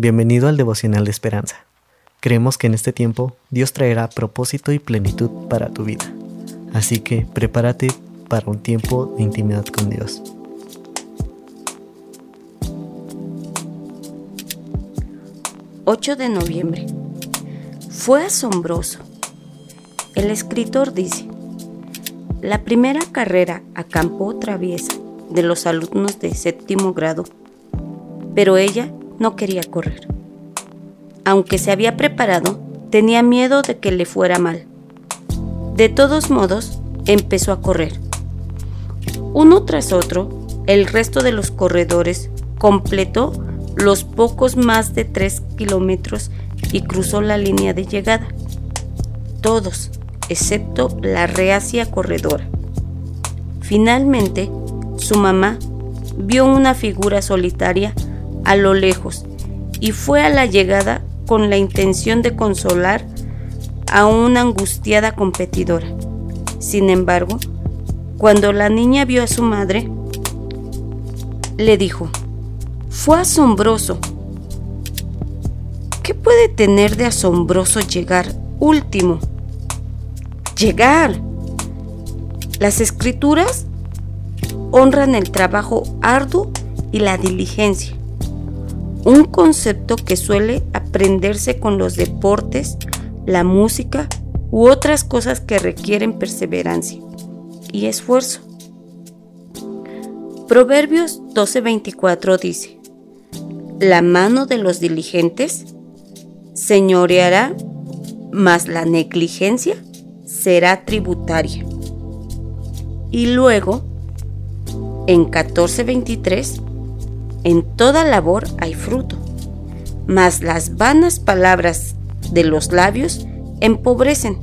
Bienvenido al devocional de esperanza. Creemos que en este tiempo Dios traerá propósito y plenitud para tu vida. Así que prepárate para un tiempo de intimidad con Dios. ...8 de noviembre... ...fue asombroso... ...el escritor dice... ...la primera carrera a campo traviesa... ...de los alumnos de séptimo grado... ...pero ella no quería correr. Aunque se había preparado, tenía miedo de que le fuera mal. De todos modos, empezó a correr. Uno tras otro, el resto de los corredores completó los pocos más de tres kilómetros y cruzó la línea de llegada. Todos, excepto la reacia corredora. Finalmente, su mamá vio una figura solitaria a lo lejos y fue a la llegada con la intención de consolar a una angustiada competidora. Sin embargo, cuando la niña vio a su madre, le dijo, fue asombroso. ¿Qué puede tener de asombroso llegar último? Llegar. Las escrituras honran el trabajo arduo y la diligencia un concepto que suele aprenderse con los deportes, la música u otras cosas que requieren perseverancia y esfuerzo. Proverbios 12:24 dice, La mano de los diligentes señoreará, mas la negligencia será tributaria. Y luego, en 14:23, en toda labor hay fruto, mas las vanas palabras de los labios empobrecen.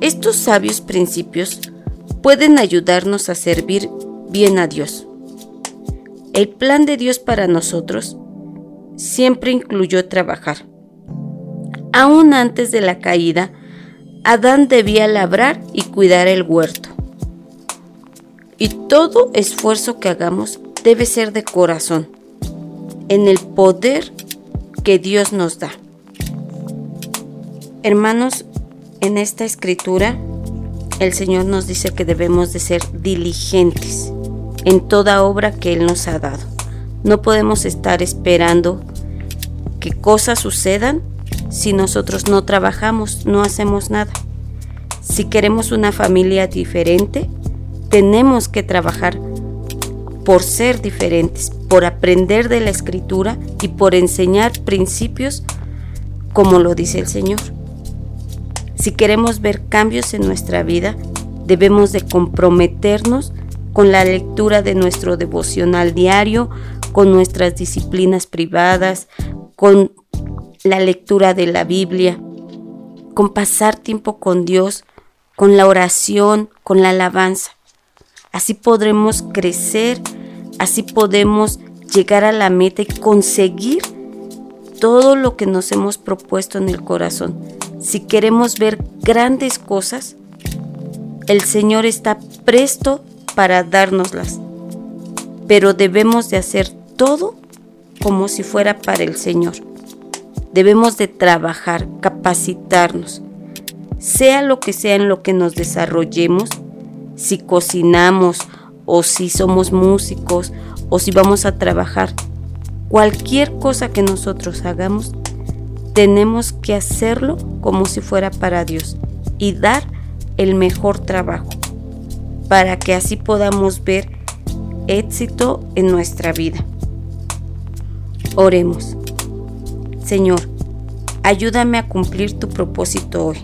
Estos sabios principios pueden ayudarnos a servir bien a Dios. El plan de Dios para nosotros siempre incluyó trabajar. Aún antes de la caída, Adán debía labrar y cuidar el huerto. Y todo esfuerzo que hagamos debe ser de corazón, en el poder que Dios nos da. Hermanos, en esta escritura el Señor nos dice que debemos de ser diligentes en toda obra que Él nos ha dado. No podemos estar esperando que cosas sucedan si nosotros no trabajamos, no hacemos nada. Si queremos una familia diferente, tenemos que trabajar por ser diferentes, por aprender de la escritura y por enseñar principios como lo dice el Señor. Si queremos ver cambios en nuestra vida, debemos de comprometernos con la lectura de nuestro devocional diario, con nuestras disciplinas privadas, con la lectura de la Biblia, con pasar tiempo con Dios, con la oración, con la alabanza. Así podremos crecer, así podemos llegar a la meta y conseguir todo lo que nos hemos propuesto en el corazón. Si queremos ver grandes cosas, el Señor está presto para dárnoslas, pero debemos de hacer todo como si fuera para el Señor. Debemos de trabajar, capacitarnos, sea lo que sea en lo que nos desarrollemos, si cocinamos o si somos músicos o si vamos a trabajar. Cualquier cosa que nosotros hagamos, tenemos que hacerlo como si fuera para Dios y dar el mejor trabajo para que así podamos ver éxito en nuestra vida. Oremos. Señor, ayúdame a cumplir tu propósito hoy.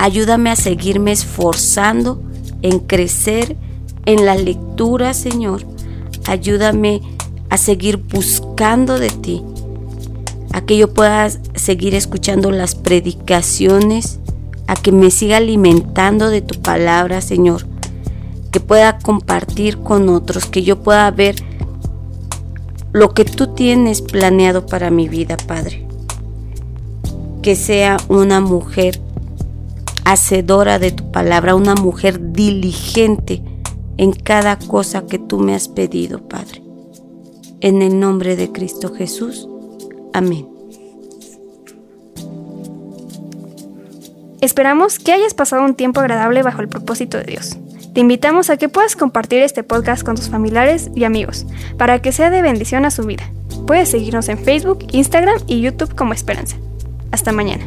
Ayúdame a seguirme esforzando en crecer en la lectura, Señor. Ayúdame a seguir buscando de ti, a que yo pueda seguir escuchando las predicaciones, a que me siga alimentando de tu palabra, Señor, que pueda compartir con otros, que yo pueda ver lo que tú tienes planeado para mi vida, Padre. Que sea una mujer hacedora de tu palabra, una mujer diligente en cada cosa que tú me has pedido, Padre. En el nombre de Cristo Jesús. Amén. Esperamos que hayas pasado un tiempo agradable bajo el propósito de Dios. Te invitamos a que puedas compartir este podcast con tus familiares y amigos para que sea de bendición a su vida. Puedes seguirnos en Facebook, Instagram y YouTube como Esperanza. Hasta mañana.